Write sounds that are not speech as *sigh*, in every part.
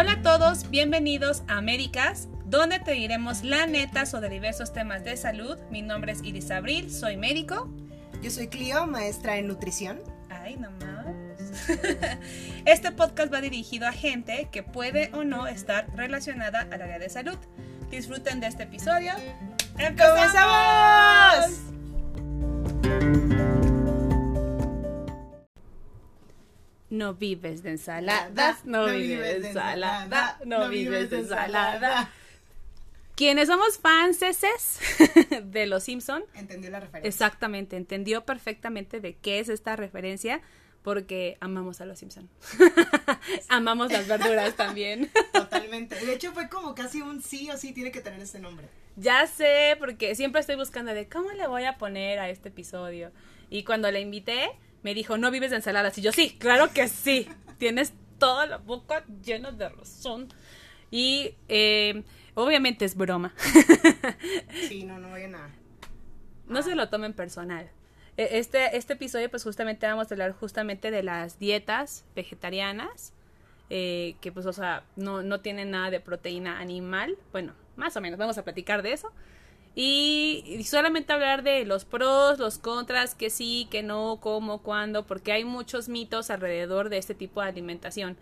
Hola a todos, bienvenidos a Américas, donde te diremos la neta sobre diversos temas de salud. Mi nombre es Iris Abril, soy médico. Yo soy Clio, maestra en nutrición. Ay, no más. *laughs* Este podcast va dirigido a gente que puede o no estar relacionada al área de salud. Disfruten de este episodio. ¡Empezamos! No vives de ensaladas, no, vives de ensalada, no vives de ensalada. Quienes somos fans *laughs* de Los Simpson, entendió la referencia. Exactamente, entendió perfectamente de qué es esta referencia porque amamos a Los Simpson. *laughs* amamos las verduras *laughs* también. Totalmente. De hecho fue como casi un sí o sí tiene que tener este nombre. Ya sé, porque siempre estoy buscando de cómo le voy a poner a este episodio. Y cuando le invité, me dijo, no vives de ensaladas. Y yo, sí, claro que sí. Tienes toda la boca llena de razón. Y eh, obviamente es broma. *laughs* sí, no, no vayan a... No se lo tomen personal. E, este, este episodio, pues justamente vamos a hablar justamente de las dietas vegetarianas. Eh, que pues, o sea, no, no tienen nada de proteína animal. Bueno, más o menos, vamos a platicar de eso. Y, solamente hablar de los pros, los contras, que sí, que no, cómo, cuándo, porque hay muchos mitos alrededor de este tipo de alimentación.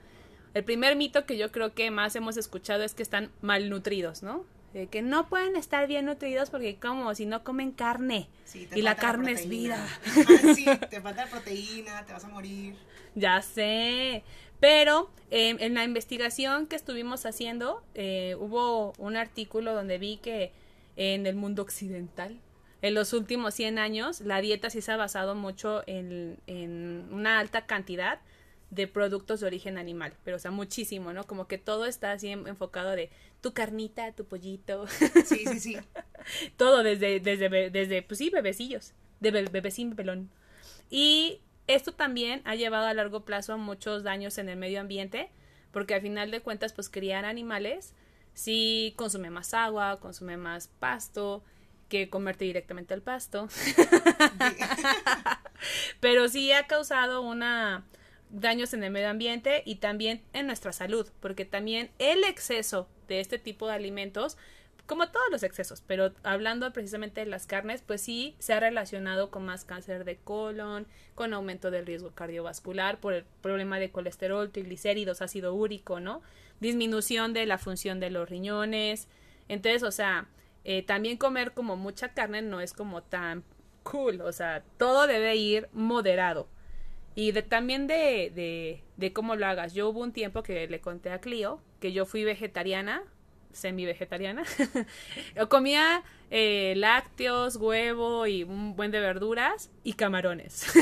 El primer mito que yo creo que más hemos escuchado es que están malnutridos, ¿no? que no pueden estar bien nutridos porque como si no comen carne y la carne es vida. *laughs* sí, te falta proteína, te vas a morir. Ya sé. Pero em, en la investigación que estuvimos haciendo, eh, hubo un artículo donde vi que en el mundo occidental. En los últimos 100 años, la dieta sí se ha basado mucho en, en una alta cantidad de productos de origen animal, pero o sea, muchísimo, ¿no? Como que todo está así enfocado de tu carnita, tu pollito. Sí, sí, sí. *laughs* todo desde, desde, desde, pues sí, bebecillos, de bebecín pelón. Y esto también ha llevado a largo plazo a muchos daños en el medio ambiente, porque al final de cuentas, pues criar animales sí consume más agua, consume más pasto que comerte directamente al pasto. *laughs* Pero sí ha causado una daños en el medio ambiente y también en nuestra salud, porque también el exceso de este tipo de alimentos como todos los excesos, pero hablando precisamente de las carnes, pues sí se ha relacionado con más cáncer de colon, con aumento del riesgo cardiovascular por el problema de colesterol, triglicéridos, ácido úrico, ¿no? Disminución de la función de los riñones. Entonces, o sea, eh, también comer como mucha carne no es como tan cool, o sea, todo debe ir moderado. Y de, también de, de, de cómo lo hagas. Yo hubo un tiempo que le conté a Clio que yo fui vegetariana semi-vegetariana. *laughs* comía eh, lácteos, huevo y un buen de verduras y camarones. *laughs*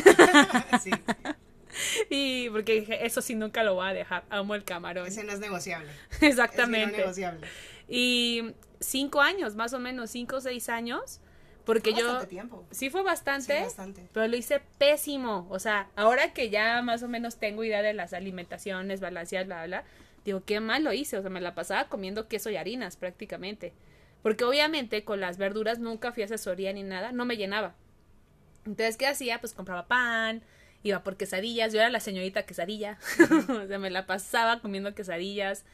*laughs* *laughs* Y porque eso sí nunca lo voy a dejar. Amo el camarón. Ese no es negociable. *laughs* Exactamente. negociable. Y cinco años, más o menos, cinco o seis años. Porque yo. Tiempo. Sí fue bastante, bastante. Pero lo hice pésimo. O sea, ahora que ya más o menos tengo idea de las alimentaciones balanceadas, bla, bla, Digo, qué mal lo hice, o sea, me la pasaba comiendo queso y harinas prácticamente. Porque obviamente con las verduras nunca fui a asesoría ni nada, no me llenaba. Entonces, ¿qué hacía? Pues compraba pan, iba por quesadillas, yo era la señorita quesadilla, *laughs* o sea, me la pasaba comiendo quesadillas.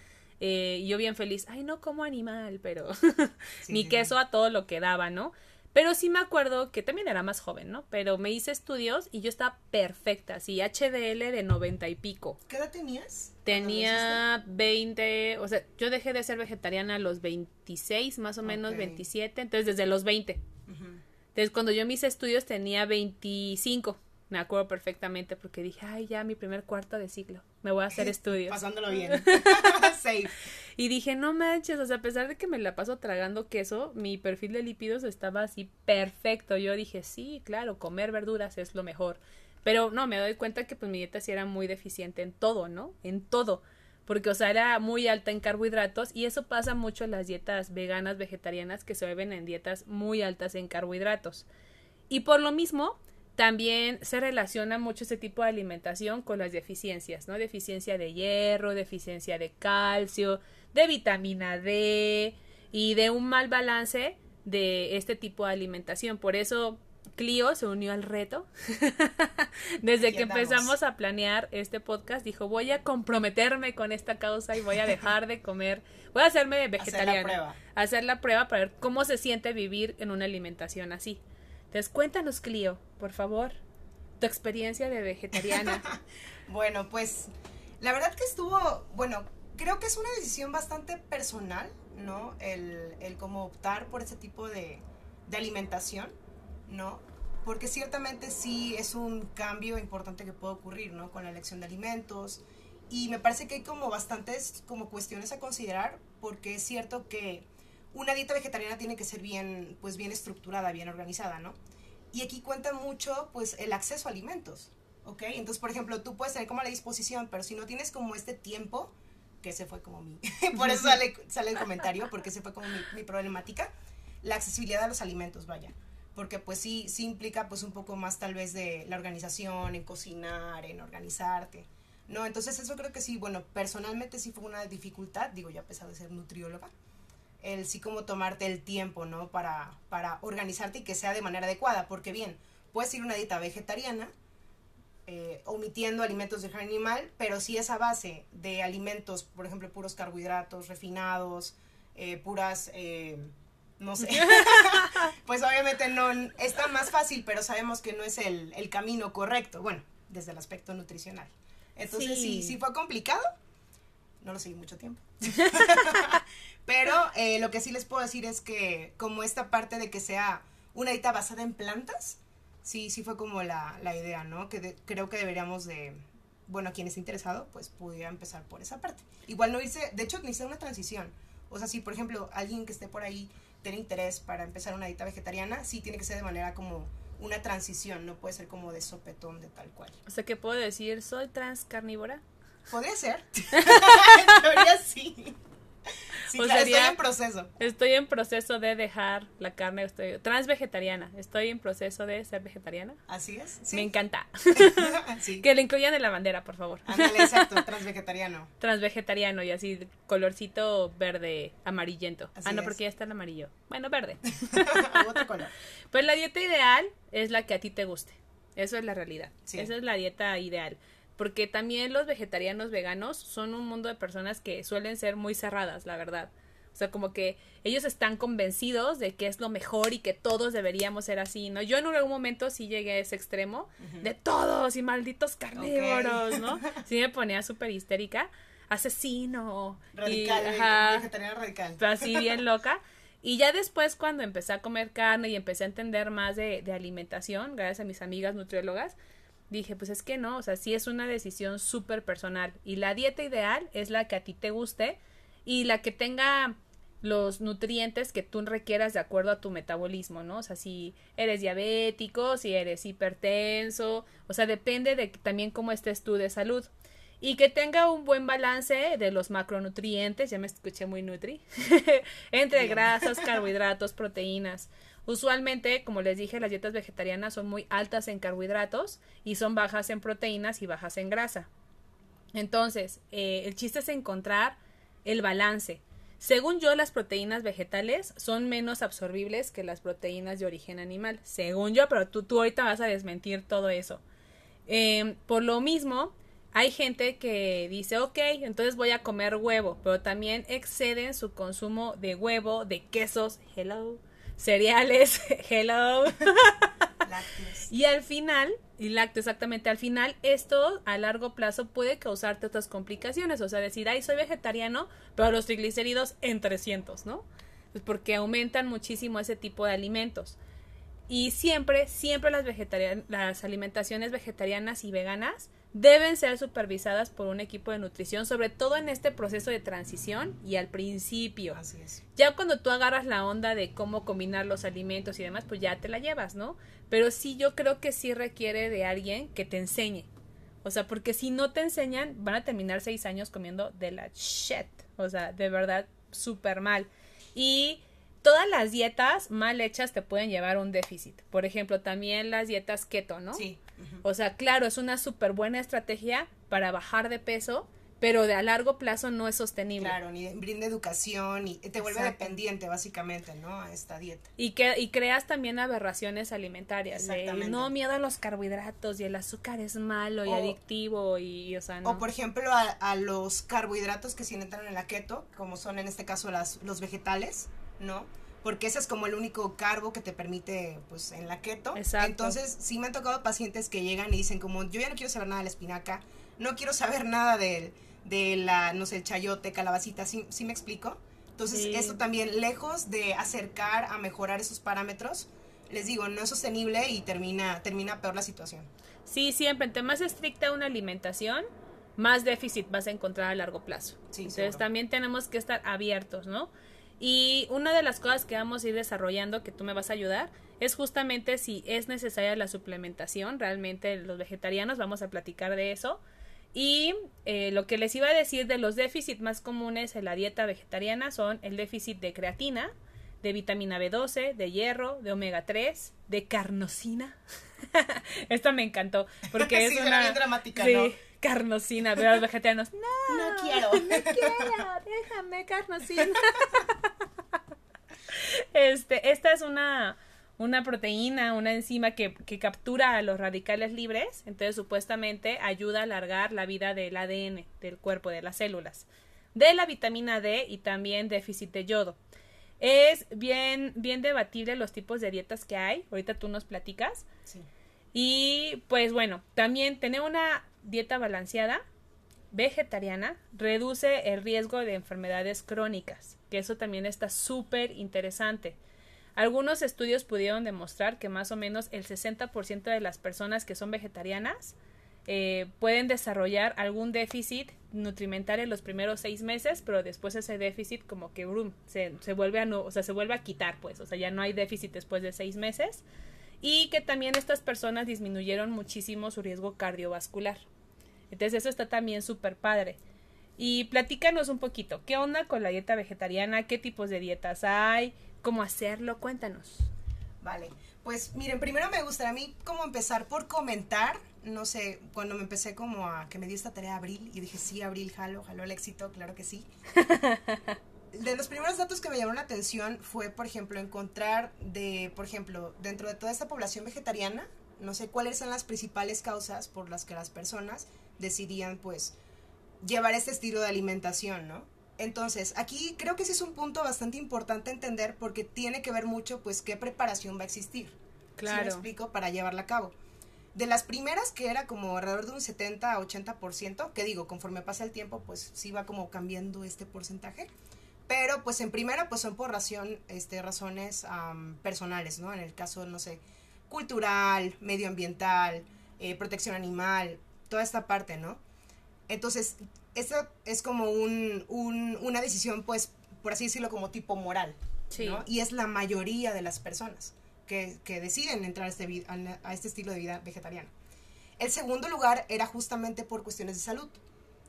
Eh, yo bien feliz, ay, no como animal, pero *laughs* mi queso a todo lo que daba, ¿no? Pero sí me acuerdo que también era más joven, ¿no? Pero me hice estudios y yo estaba perfecta, así HDL de noventa y pico. ¿Qué edad tenías? Tenía 20, o sea, yo dejé de ser vegetariana a los 26, más o menos 27, entonces desde los 20. Entonces cuando yo me hice estudios tenía 25. Me acuerdo perfectamente porque dije, ay, ya mi primer cuarto de siglo, me voy a hacer *laughs* estudios. Pasándolo bien. *laughs* *laughs* Safe. Y dije, no manches, o sea, a pesar de que me la paso tragando queso, mi perfil de lípidos estaba así perfecto. Yo dije, sí, claro, comer verduras es lo mejor. Pero no, me doy cuenta que pues mi dieta sí era muy deficiente en todo, ¿no? En todo. Porque, o sea, era muy alta en carbohidratos y eso pasa mucho en las dietas veganas, vegetarianas, que se beben en dietas muy altas en carbohidratos. Y por lo mismo, también se relaciona mucho ese tipo de alimentación con las deficiencias, ¿no? Deficiencia de hierro, deficiencia de calcio, de vitamina D y de un mal balance de este tipo de alimentación. Por eso Clio se unió al reto. *laughs* Desde que empezamos a planear este podcast, dijo, voy a comprometerme con esta causa y voy a dejar de comer, voy a hacerme vegetariana. prueba. Hacer la prueba para ver cómo se siente vivir en una alimentación así. Entonces, cuéntanos, Clio, por favor, tu experiencia de vegetariana. *laughs* Bueno, pues la verdad que estuvo, bueno, creo que es una decisión bastante personal, ¿no? El, el cómo optar por ese tipo de, de alimentación, ¿no? Porque ciertamente sí es un cambio importante que puede ocurrir, ¿no? Con la elección de alimentos. Y me parece que hay como bastantes como cuestiones a considerar, porque es cierto que una dieta vegetariana tiene que ser bien, pues bien estructurada, bien organizada, ¿no? Y aquí cuenta mucho, pues, el acceso a alimentos, ¿ok? Entonces, por ejemplo, tú puedes tener como la disposición, pero si no tienes como este tiempo, que ese fue como mi, *laughs* por eso sale, sale el comentario, porque ese fue como mi, mi problemática, la accesibilidad a los alimentos, vaya. Porque pues sí, sí implica pues un poco más tal vez de la organización, en cocinar, en organizarte, ¿no? Entonces eso creo que sí, bueno, personalmente sí fue una dificultad, digo, ya a pesar de ser nutrióloga, el sí como tomarte el tiempo, ¿no? Para, para organizarte y que sea de manera adecuada, porque bien, puedes ir a una dieta vegetariana, eh, omitiendo alimentos de origen animal, pero si esa base de alimentos, por ejemplo, puros carbohidratos refinados, eh, puras, eh, no sé, *laughs* *laughs* pues obviamente no es tan más fácil, pero sabemos que no es el, el camino correcto, bueno, desde el aspecto nutricional. Entonces sí, Sí. sí, fue complicado, no lo seguí mucho tiempo. *laughs* Pero eh, lo que sí les puedo decir es que como esta parte de que sea una dieta basada en plantas, sí, sí fue como la, la idea, ¿no? Que de- creo que deberíamos de, bueno, quien esté interesado, pues pudiera empezar por esa parte. Igual no irse, de hecho, necesita una transición. O sea, si por ejemplo alguien que esté por ahí tiene interés para empezar una dieta vegetariana, sí tiene que ser de manera como una transición, no puede ser como de sopetón de tal cual. o sea, ¿qué puedo decir? ¿Soy trans carnívora? Podría ser. *laughs* *laughs* en teoría sí. Sí, O claro, sería- estoy en proceso. Estoy en proceso de dejar la carne, estoy trans vegetariana, estoy en proceso de ser vegetariana. Así es. Me encanta. *laughs* *laughs* sí. que le incluyan en la bandera, por favor. Ándale, exacto, *laughs* transvegetariano. Trans vegetariano y así, colorcito verde, amarillento. Así ah, no, es. porque ya está el amarillo. Bueno, verde. Otro color. Pues la dieta ideal es la que a ti te guste. Eso es la realidad. Sí. Esa es la dieta ideal. Porque también los vegetarianos veganos son un mundo de personas que suelen ser muy cerradas, la verdad. O sea, como que ellos están convencidos de que es lo mejor y que todos deberíamos ser así, ¿no? Yo en algún momento sí llegué a ese extremo de todos y malditos carnívoros, ¿no? Sí me ponía súper histérica, asesino. y- Radical, ajá, vegetariano radical. pero así bien loca. Y ya después cuando empecé a comer carne y empecé a entender más de, de alimentación, gracias a mis amigas nutriólogas, dije, pues es que no, o sea, sí es una decisión súper personal. Y la dieta ideal es la que a ti te guste y la que tenga los nutrientes que tú requieras de acuerdo a tu metabolismo, ¿no? O sea, si eres diabético, si eres hipertenso, o sea, depende de también cómo estés tú de salud. Y que tenga un buen balance de los macronutrientes, ya me escuché muy nutri, *laughs* entre grasas, carbohidratos, proteínas. Usualmente, como les dije, las dietas vegetarianas son muy altas en carbohidratos y son bajas en proteínas y bajas en grasa. Entonces, eh, el chiste es encontrar el balance. Según yo, las proteínas vegetales son menos absorbibles que las proteínas de origen animal. Según yo, pero tú, tú ahorita vas a desmentir todo eso. Eh, por lo mismo, hay gente que dice, ok, entonces voy a comer huevo, pero también exceden su consumo de huevo, de quesos, hello, cereales, *laughs* hello. Lácteos. Y al final, y lácteo exactamente, al final esto a largo plazo puede causarte otras complicaciones, o sea, decir, ay, soy vegetariano, pero los triglicéridos en 300, ¿no? Pues porque aumentan muchísimo ese tipo de alimentos. Y siempre, siempre las, vegetarian las alimentaciones vegetarianas y veganas deben ser supervisadas por un equipo de nutrición, sobre todo en este proceso de transición y al principio. Así es. Ya cuando tú agarras la onda de cómo combinar los alimentos y demás, pues ya te la llevas, ¿no? Pero sí yo creo que sí requiere de alguien que te enseñe. O sea, porque si no te enseñan, van a terminar seis años comiendo de la shit. O sea, de verdad, súper mal. Y todas las dietas mal hechas te pueden llevar a un déficit. Por ejemplo, también las dietas keto, ¿no? Sí. O sea, claro, es una súper buena estrategia para bajar de peso, pero de a largo plazo no es sostenible. Claro, ni brinda educación y te vuelve dependiente básicamente, ¿no? A esta dieta. Y que y creas también aberraciones alimentarias. Exactamente. no miedo a los carbohidratos y el azúcar es malo y adictivo y, o sea, no. O por ejemplo a, a, los carbohidratos que sí entran en la keto, como son en este caso las, los vegetales, ¿no? Porque ese es como el único carbo que te permite, pues, en la keto. Exacto. Entonces, sí me han tocado pacientes que llegan y dicen como, yo ya no quiero saber nada de la espinaca, no quiero saber nada del de la, no sé, el chayote, calabacita, ¿sí, ¿sí me explico? Entonces, esto también, lejos de acercar a mejorar esos parámetros, les digo, no es sostenible y termina, termina peor la situación. Sí, siempre, entre más estricta una alimentación, más déficit vas a encontrar a largo plazo. Entonces, también tenemos que estar abiertos, ¿no? Y una de las cosas que vamos a ir desarrollando, que tú me vas a ayudar, es justamente si es necesaria la suplementación. Realmente los vegetarianos vamos a platicar de eso. Y eh, lo que les iba a decir de los déficits más comunes en la dieta vegetariana son el déficit de creatina, de vitamina B12, de hierro, de omega 3, de carnosina. *laughs* Esta me encantó porque *laughs* es una bien dramática, ¿no? carnosina, pero los vegetarianos, *laughs* no, no quiero, no quiero, déjame carnosina. Este, esta es una una proteína, una enzima que, que, captura a los radicales libres, entonces supuestamente ayuda a alargar la vida del ADN del cuerpo, de las células, de la vitamina D y también déficit de yodo. Es bien, bien debatible los tipos de dietas que hay, ahorita tú nos platicas. Sí. Y pues bueno, también tener una dieta balanceada, vegetariana, reduce el riesgo de enfermedades crónicas, que eso también está súper interesante. Algunos estudios pudieron demostrar que más o menos el 60% de las personas que son vegetarianas eh, pueden desarrollar algún déficit nutrimental en los primeros seis meses, pero después ese déficit como que se, vuelve a no, o se vuelve a quitar, pues, o sea, ya no hay déficit después de seis meses. Y que también estas personas disminuyeron muchísimo su riesgo cardiovascular. Entonces eso está también súper padre. Y platícanos un poquito, ¿qué onda con la dieta vegetariana? ¿Qué tipos de dietas hay? cómo hacerlo. Cuéntanos. Vale, pues miren, primero me gustaría a mí como empezar por comentar, no sé, cuando me empecé como a que me dio esta tarea Abril y dije, sí, Abril, jalo, jalo el éxito, claro que sí. *laughs* de los primeros datos que me llamaron la atención fue, por ejemplo, encontrar de, por ejemplo, dentro de toda esta población vegetariana, no sé cuáles son las principales causas por las que las personas decidían, pues, llevar este estilo de alimentación, ¿no? Entonces, aquí creo que ese es un punto bastante importante entender porque tiene que ver mucho, pues, qué preparación va a existir. Claro. ¿Sí me explico? Para llevarla a cabo. De las primeras, que era como alrededor de un 70 a 80%, que digo, conforme pasa el tiempo, pues sí va como cambiando este porcentaje. Pero, pues en primera, pues son por razón, este, razones personales, ¿no? En el caso, no sé, cultural, medioambiental, eh, protección animal, toda esta parte, ¿no? Entonces, eso es como un, una decisión, pues, por así decirlo, como tipo moral. ¿no? Y es la mayoría de las personas que, deciden entrar a este, a este estilo de vida vegetariano. El segundo lugar era justamente por cuestiones de salud,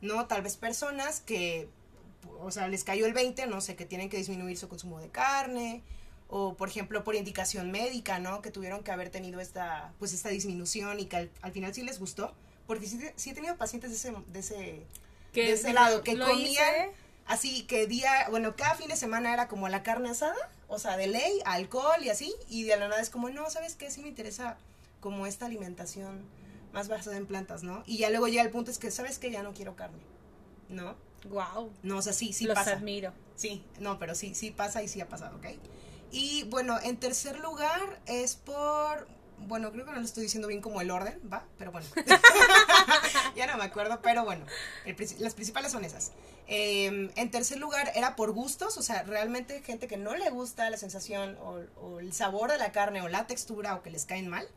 ¿no? Tal vez personas que, o sea, les cayó el 20, no sé, que tienen que disminuir su consumo de carne, o por ejemplo por indicación médica, ¿no? Que tuvieron que haber tenido esta, pues esta disminución y que al, final sí les gustó, porque sí, sí, he tenido pacientes de ese, de ese que de ese lado, que comían así que día, bueno, cada fin de semana era como la carne asada, o sea, de ley, alcohol y así, y de la nada es como, no, ¿sabes qué? Sí me interesa como esta alimentación más basada en plantas, ¿no? Y ya luego llega el punto es que, ¿sabes qué? Ya no quiero carne, ¿no? Wow. No, o sea, sí, sí Los pasa. admiro. Sí, no, pero sí, sí pasa y sí ha pasado, ¿ok? Y bueno, en tercer lugar es por, bueno, creo que no lo estoy diciendo bien como el orden, ¿va? Pero bueno. *laughs* ya no me acuerdo, pero bueno, las principales son esas. Em, en tercer lugar, era por gustos, o sea, realmente gente que no le gusta la sensación o, el sabor de la carne o la textura o que les caen mal,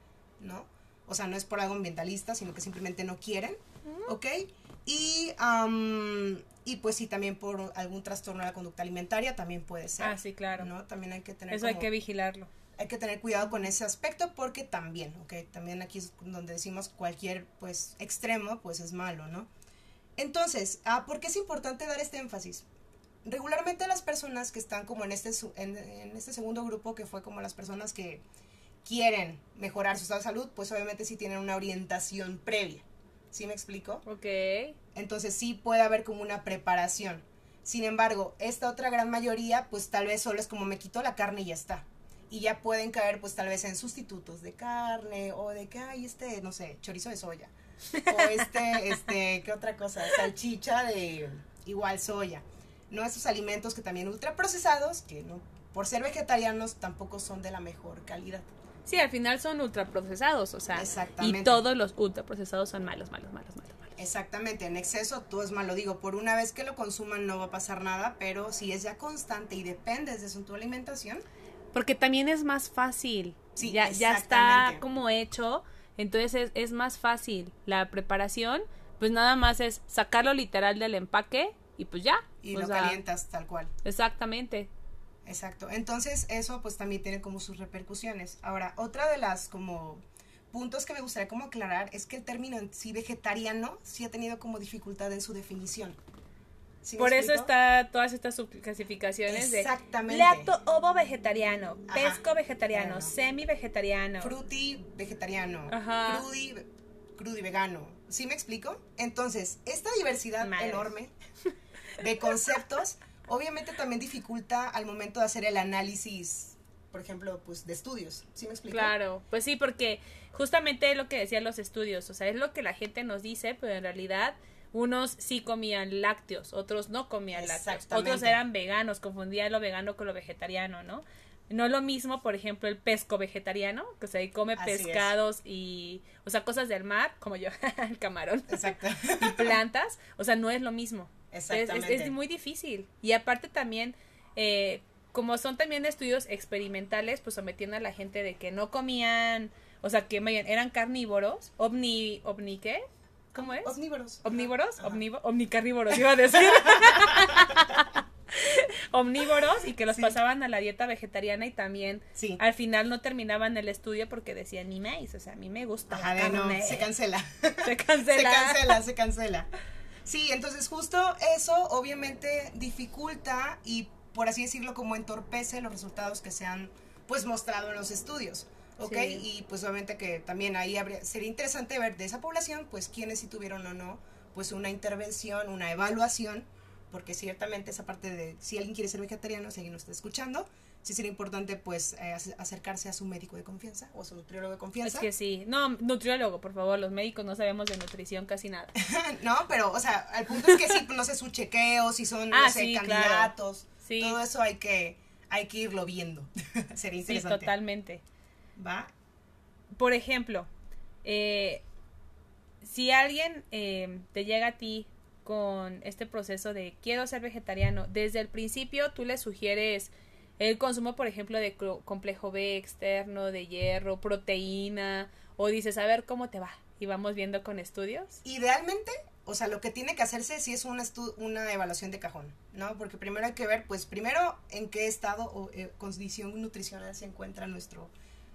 ¿no? O sea, no es por algo ambientalista, sino que simplemente no quieren, ¿ok? Y, y pues sí, también por algún trastorno de la conducta alimentaria también puede ser. Ah, sí, claro. ¿no? También hay que tener... Eso hay que vigilarlo hay que tener cuidado con ese aspecto porque también, ok, también aquí es donde decimos cualquier pues extremo pues es malo, ¿no? Entonces, ah, ¿por qué es importante dar este énfasis? Regularmente las personas que están como en este, en, este segundo grupo, que fue como las personas que quieren mejorar su estado de salud, pues obviamente sí tienen una orientación previa, ¿Sí me explico? Ok. Entonces sí puede haber como una preparación. Sin embargo, esta otra gran mayoría, pues tal vez solo es como me quito la carne y ya está. Y ya pueden caer, pues tal vez en sustitutos de carne o de que hay este, no sé, chorizo de soya. O este, *laughs* este, ¿qué otra cosa? Salchicha de igual soya. ¿No? Esos alimentos que también ultraprocesados, que no, por ser vegetarianos tampoco son de la mejor calidad. Sí, al final son ultraprocesados, o sea, Exactamente. y todos los ultraprocesados son malos, malos, malos, malos, malos. Exactamente, en exceso todo es malo. Digo, por una vez que lo consuman no va a pasar nada, pero si es ya constante y dependes de su tu alimentación, Porque también es más fácil. Sí, ya, ya está como hecho, entonces es, es más fácil. La preparación, pues nada más es sacarlo literal del empaque y pues ya. y lo sea, calientas tal cual. Exactamente. Exacto. Entonces, eso pues también tiene como sus repercusiones. Ahora, otra de las como puntos que me gustaría como aclarar es que el término en sí vegetariano sí ha tenido como dificultad en su definición. ¿Sí me Por eso está todas estas subclasificaciones de Exactamente. lacto ovo vegetariano, Ajá. pesco vegetariano, Claro. semi vegetariano. Fruity vegetariano, Ajá. crudi, crudi vegano. ¿Sí me explico? Entonces, esta diversidad enorme *laughs* de conceptos obviamente también dificulta al momento de hacer el análisis, por ejemplo, pues de estudios. ¿Sí me explico? Claro, pues sí, porque justamente es lo que decían los estudios, o sea, es lo que la gente nos dice, pero en realidad unos sí comían lácteos, otros no comían lácteos, otros eran veganos, confundían lo vegano con lo vegetariano, ¿no? No lo mismo, por ejemplo, el pesco vegetariano, que ahí come Así es. pescados y, o sea, cosas del mar, como yo, *laughs* el camarón, Exacto. y plantas, o sea, no es lo mismo. Es, es- Exactamente. es muy difícil. Y aparte también, eh, como son también estudios experimentales, pues sometiendo a la gente de que no comían, o sea, que eran carnívoros, omni qué? ¿Cómo es? Omnívoros. Omnívoros, Ajá. omnivo- omnicarnívoros, iba a decir. *laughs* Omnívoros y que los Sí. pasaban a la dieta vegetariana y también Sí. al final no terminaban el estudio porque decían ni más, o sea, a mí me gusta Ajá, de no, carne". se cancela. *laughs* Se cancela. Se cancela, se cancela. Sí, entonces justo eso obviamente dificulta y por así decirlo como entorpece los resultados que se han pues mostrado en los estudios. ¿Ok? Sí. Y pues obviamente que también ahí habría, sería interesante ver de esa población pues quiénes sí tuvieron o no pues una intervención, una evaluación, porque ciertamente esa parte de si alguien quiere ser vegetariano, si alguien lo está escuchando, sí sería importante pues eh, ac- acercarse a su médico de confianza o a su nutriólogo de Es confianza. que sí. No, nutriólogo, por favor, los médicos no sabemos de nutrición casi nada. *laughs* No, pero, o sea, el punto es que sí, no sé, su chequeo, si son, no Ah, sé, sí, claro. candidatos, Sí. todo eso hay que, hay que irlo viendo. *laughs* Sería Sí, interesante. totalmente. ¿Va? Por ejemplo, eh, si alguien eh, te llega a ti con este proceso de quiero ser vegetariano, desde el principio tú le sugieres el consumo, por ejemplo, de complejo B externo, de hierro, proteína, o dices, a ver cómo te va, y vamos viendo con estudios. Idealmente, o sea, lo que tiene que hacerse sí es una, una evaluación de cajón, ¿no? Porque primero hay que ver, pues, primero en qué estado o eh, condición nutricional se encuentra nuestro,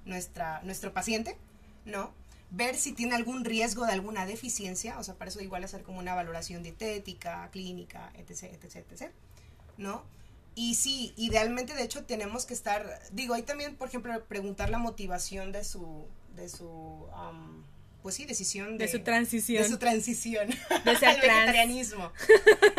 nuestra, nuestro paciente, ¿no? Ver si tiene algún riesgo de alguna deficiencia, o sea, para eso igual hacer como una valoración dietética, clínica, etc., etc., etc., ¿no? Y sí, idealmente, de hecho, tenemos que estar, digo, ahí también, por ejemplo, preguntar la motivación de su, de su, pues sí, decisión De su transición. de su transición *laughs* De ser al vegetarianismo.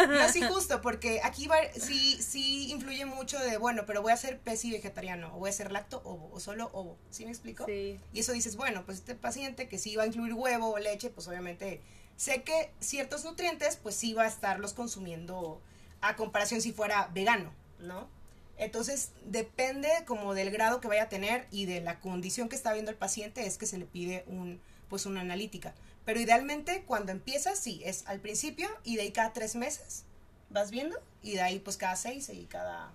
No, sí, justo, porque aquí va, sí, sí influye mucho de, bueno, pero voy a ser pesi vegetariano, o voy a ser lacto ovo, o solo ovo, ¿sí me explico? Sí. Y eso dices, bueno, pues este paciente que sí va a incluir huevo o leche, pues obviamente sé que ciertos nutrientes, pues sí va a estarlos consumiendo a comparación si fuera vegano, ¿no? Entonces, depende como del grado que vaya a tener y de la condición que está viendo el paciente, es que se le pide un, pues una analítica. Pero idealmente, cuando empiezas, sí, es al principio y de ahí cada tres meses vas viendo y de ahí pues cada seis y cada...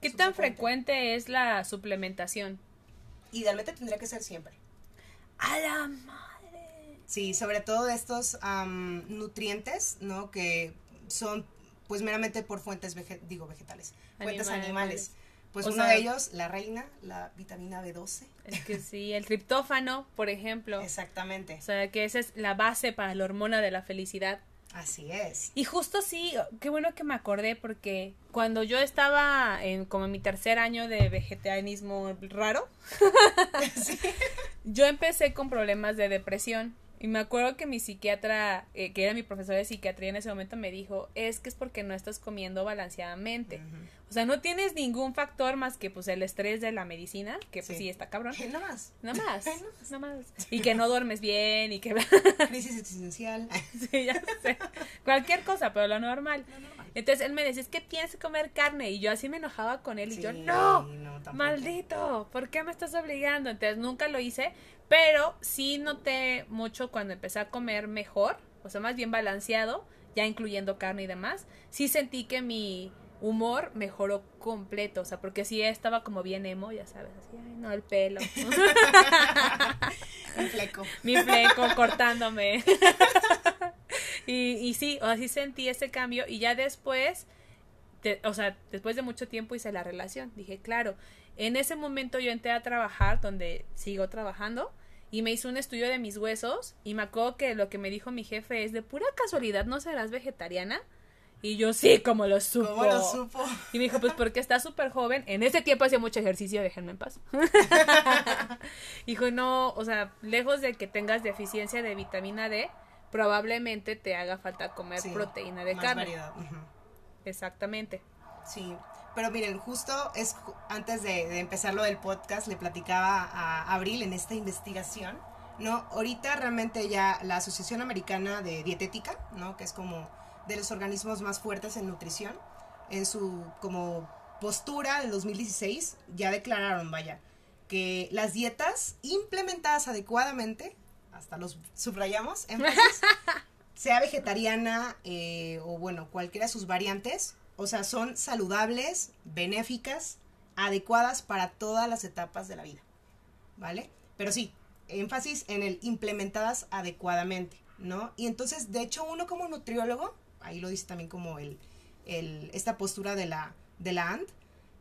¿Qué tan frecuente es la suplementación? Idealmente tendría que ser siempre. A la madre. Sí, sobre todo de estos nutrientes, ¿no? Que son, pues, meramente por fuentes, vege- digo, vegetales, fuentes Animales. animales. Pues O uno sea- de ellos, la reina, la vitamina B12. Es que sí, el triptófano, por ejemplo. Exactamente, O sea, que esa es la base para la hormona de la felicidad. así es. Y justo sí, qué bueno que me acordé porque cuando yo estaba en como en mi tercer año de vegetarianismo raro, *laughs* *laughs* yo empecé con problemas de depresión Y me acuerdo que mi psiquiatra, eh, que era mi profesor de psiquiatría en ese momento, me dijo, es que es porque no estás comiendo balanceadamente. O sea, no tienes ningún factor más que pues el estrés de la medicina, que pues sí, está cabrón. Nada más. Nada más. Nada más. Y que no duermes bien y que... *laughs* Crisis existencial. *laughs* sí, ya sé. Cualquier cosa, pero lo normal. Entonces él me decía, es que tienes que comer carne. Y yo así me enojaba con él. Y yo, no, maldito, ¿por qué me estás obligando? Entonces nunca lo hice. Pero sí noté mucho cuando empecé a comer mejor, o sea, más bien balanceado, ya incluyendo carne y demás. Sí sentí que mi humor mejoró completo, o sea, porque sí estaba como bien emo, ya sabes, así, ay, no, el pelo. *laughs* Mi fleco. Mi fleco cortándome. *laughs* y, y sí, o así sentí ese cambio y ya después, o sea, después de mucho tiempo hice la relación. Dije, claro, en ese momento yo entré a trabajar donde sigo trabajando y me hizo un estudio de mis huesos y me acuerdo que lo que me dijo mi jefe es de pura casualidad, ¿no serás vegetariana? Y yo, sí, como lo supo. ¿Cómo lo supo? *laughs* Y me dijo, pues porque está súper joven. En ese tiempo hacía mucho ejercicio, déjenme en paz. *laughs* dijo, no, o sea, lejos de que tengas deficiencia de vitamina D, probablemente te haga falta comer proteína de carne. Exactamente. Sí, pero miren, justo es antes de, de, empezar lo del podcast, le platicaba a Abril en esta investigación, ¿no? Ahorita realmente ya la Asociación Americana de Dietética, ¿no? Que es como de los organismos más fuertes en nutrición, en su como postura del 2016 ya declararon, vaya, que las dietas implementadas adecuadamente, hasta los subrayamos, *laughs* sea vegetariana eh, o bueno, cualquiera de sus variantes, o sea, son saludables, benéficas, adecuadas para todas las etapas de la vida, ¿vale? Pero sí, énfasis en el implementadas adecuadamente, ¿no? Y entonces, de hecho, uno como nutriólogo ahí lo dice también como el, el, esta postura de la, de la AND,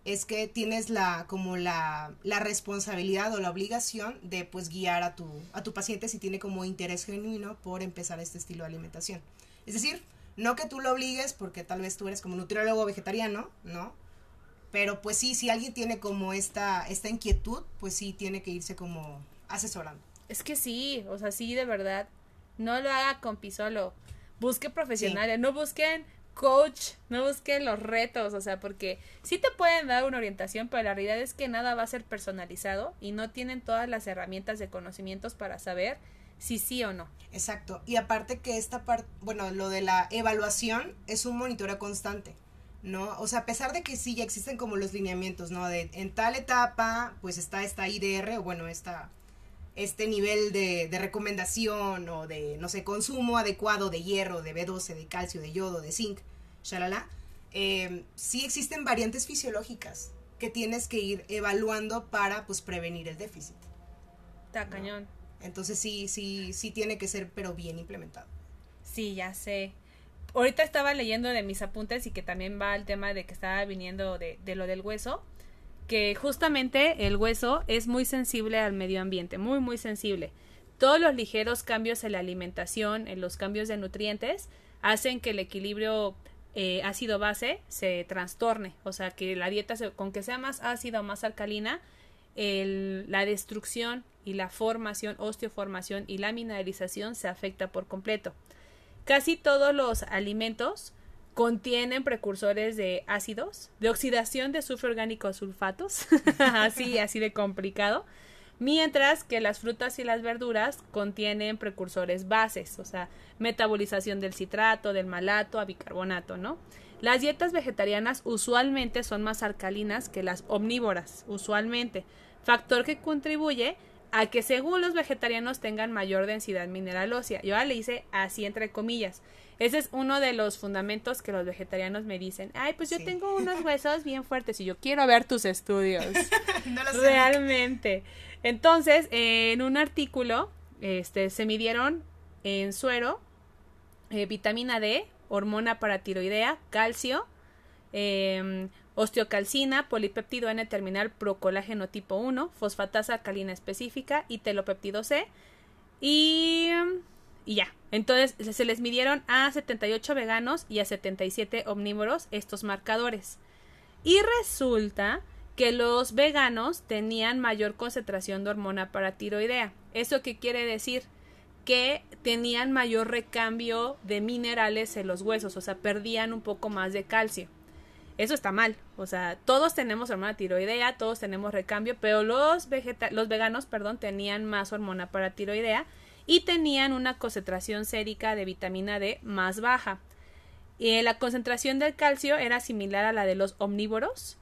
es que tienes la, como la, la, responsabilidad o la obligación de pues guiar a tu, a tu paciente si tiene como interés genuino por empezar este estilo de alimentación. Es decir, no que tú lo obligues porque tal vez tú eres como nutriólogo vegetariano, ¿no? Pero pues sí, si alguien tiene como esta, esta inquietud, pues sí tiene que irse como asesorando. Es que sí, o sea, sí, de verdad. No lo haga con pisolo busque profesionales, no busquen coach, no busquen los retos, o sea, porque sí te pueden dar una orientación, pero la realidad es que nada va a ser personalizado y no tienen todas las herramientas de conocimientos para saber si sí o no. Exacto, y aparte que esta parte, bueno, lo de la evaluación es un monitoreo constante. ¿no? O sea, a pesar de que sí ya existen como los lineamientos, ¿no? De en tal etapa, pues está esta IDR, o bueno, esta este nivel de, de, recomendación o de, no sé, consumo adecuado de hierro, de B12, de calcio, de yodo, de zinc, shalala, eh, sí existen variantes fisiológicas que tienes que ir evaluando para, pues, prevenir el déficit. Está cañón. Entonces sí, sí, sí tiene que ser, pero bien implementado. Sí, ya sé. Ahorita estaba leyendo de mis apuntes y que también va el tema de que estaba viniendo de, de lo del hueso que justamente el hueso es muy sensible al medio ambiente, muy, muy sensible. Todos los ligeros cambios en la alimentación, en los cambios de nutrientes, hacen que el equilibrio eh, ácido-base se trastorne. O sea, que la dieta, con que sea más ácida o más alcalina, la destrucción y la formación, osteoformación y la mineralización se afecta por completo. Casi todos los alimentos contienen precursores de ácidos, de oxidación de azufre orgánico sulfatos, *laughs* así, así de complicado, mientras que las frutas y las verduras contienen precursores bases, o sea, metabolización del citrato, del malato, a bicarbonato, ¿no? Las dietas vegetarianas usualmente son más alcalinas que las omnívoras, usualmente, factor que contribuye a que según los vegetarianos tengan mayor densidad mineral ósea. Yo ahora le hice así entre comillas. Ese es uno de los fundamentos que los vegetarianos me dicen. Ay, pues yo tengo *laughs* unos huesos bien fuertes y yo quiero ver tus estudios. *laughs* no lo sé. Realmente. Entonces, en un artículo, este, se midieron en suero eh, vitamina D, hormona paratiroidea, calcio, eh, osteocalcina, polipéptido N terminal procolágeno tipo 1, fosfatasa alcalina específica y telopéptido C. Y, y ya. Entonces se les midieron a 78 veganos y a 77 omnívoros estos marcadores. Y resulta que los veganos tenían mayor concentración de hormona paratiroidea. ¿Eso qué quiere decir? que tenían mayor recambio de minerales en los huesos, o sea, perdían un poco más de calcio. Eso está mal, o sea, todos tenemos hormona tiroidea, todos tenemos recambio, pero los, los veganos, perdón, tenían más hormona para tiroidea y tenían una concentración sérica de vitamina D más baja. y la concentración del calcio era similar a la de los omnívoros,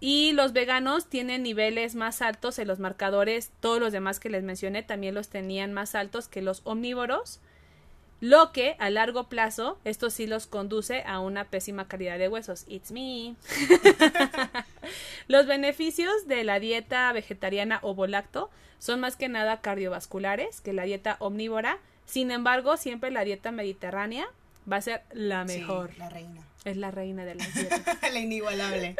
y los veganos tienen niveles más altos en los marcadores, todos los demás que les mencioné también los tenían más altos que los omnívoros, lo que a largo plazo esto sí los conduce a una pésima calidad de huesos. It's me. *laughs* los beneficios de la dieta vegetariana o volacto son más que nada cardiovasculares que la dieta omnívora. Sin embargo, siempre la dieta mediterránea va a ser la mejor. la reina. Es la reina de la *laughs* dietas. la inigualable.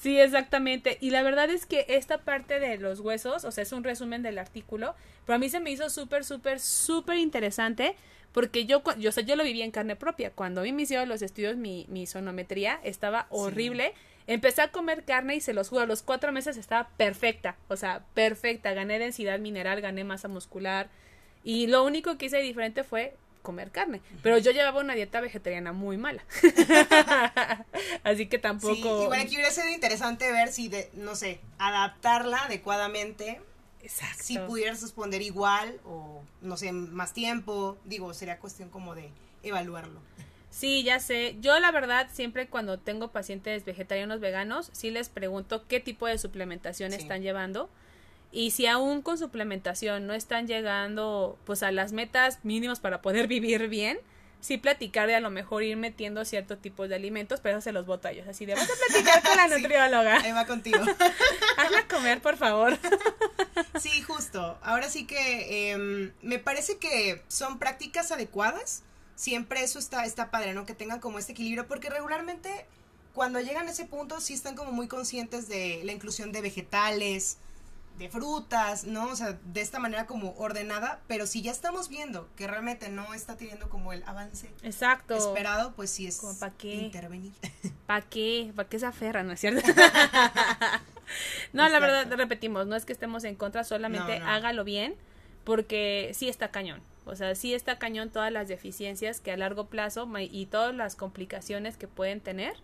Sí, exactamente. Y la verdad es que esta parte de los huesos, o sea, es un resumen del artículo, pero a mí se me hizo súper, súper, súper interesante porque yo, yo, o sea, yo lo viví en carne propia. Cuando a mí me hicieron los estudios, mi, mi sonometría estaba horrible. Empecé a comer carne y se los juro, a los cuatro meses estaba perfecta, o sea, perfecta. Gané densidad mineral, gané masa muscular. Y lo único que hice diferente fue comer carne. Pero yo llevaba una dieta vegetariana muy mala. *laughs* Así que tampoco. Sí, igual aquí hubiera sido interesante ver si, de, no sé, adaptarla adecuadamente. Exacto. Si pudieras responder igual o, no sé, más tiempo. Digo, sería cuestión como de evaluarlo. Sí, ya sé. Yo la verdad siempre cuando tengo pacientes vegetarianos veganos, sí les pregunto qué tipo de suplementación están llevando y si aún con suplementación no están llegando pues a las metas mínimas para poder vivir bien, sí platicar de a lo mejor ir metiendo ciertos tipos de alimentos, pero eso se los boto a ellos. Así de, vas a platicar con la *laughs* nutrióloga. Ahí va contigo. *laughs* Hazla comer, por favor. *laughs* sí, justo. Ahora sí que em, me parece que son prácticas adecuadas. Siempre eso está, está padre, ¿no? Que tengan como este equilibrio, porque regularmente cuando llegan a ese punto sí están como muy conscientes de la inclusión de vegetales, de frutas, ¿no? O sea, de esta manera como ordenada, pero si ya estamos viendo que realmente no está teniendo como el avance Exacto. esperado, pues sí es ¿Para qué? intervenir. *laughs* ¿Para qué? ¿Para qué se aferra, no es cierto? *laughs* no, la verdad, repetimos, no es que estemos en contra, solamente hágalo bien, porque sí está cañón. O sea, sí está cañón todas las deficiencias que a largo plazo y todas las complicaciones que pueden tener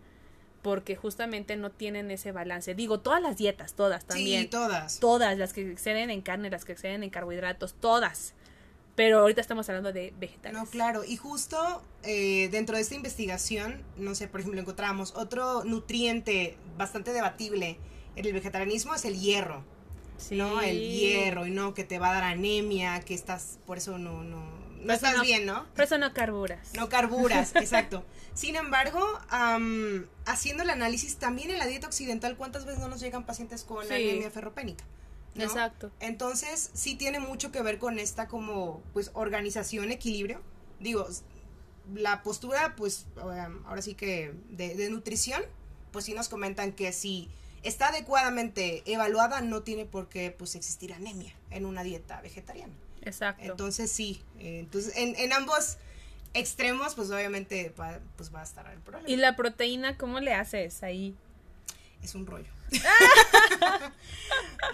porque justamente no tienen ese balance. Digo, todas las dietas, todas también. Sí, todas. Todas, las que exceden en carne, las que exceden en carbohidratos, todas. Pero ahorita estamos hablando de vegetales. No, claro. Y justo eh, dentro de esta investigación, no sé, por ejemplo, encontramos otro nutriente bastante debatible en el vegetarianismo, es el hierro. Sí. ¿No? El hierro y no que te va a dar anemia, que estás, por eso no, no, no estás bien, ¿no? Por eso no carburas. No carburas, *laughs* exacto. Sin embargo, haciendo el análisis también en la dieta occidental, ¿cuántas veces no nos llegan pacientes con anemia ferropénica? Exacto. Entonces, sí tiene mucho que ver con esta como, pues, organización, equilibrio. Digo, la postura, pues, ahora sí que de, de nutrición, pues sí nos comentan que si está adecuadamente evaluada, no tiene por qué, pues, existir anemia en una dieta vegetariana. Exacto. Entonces sí, eh, entonces en, en, ambos extremos pues obviamente va, pues va a estar el problema. ¿Y la proteína cómo le haces ahí? Es un rollo. *laughs*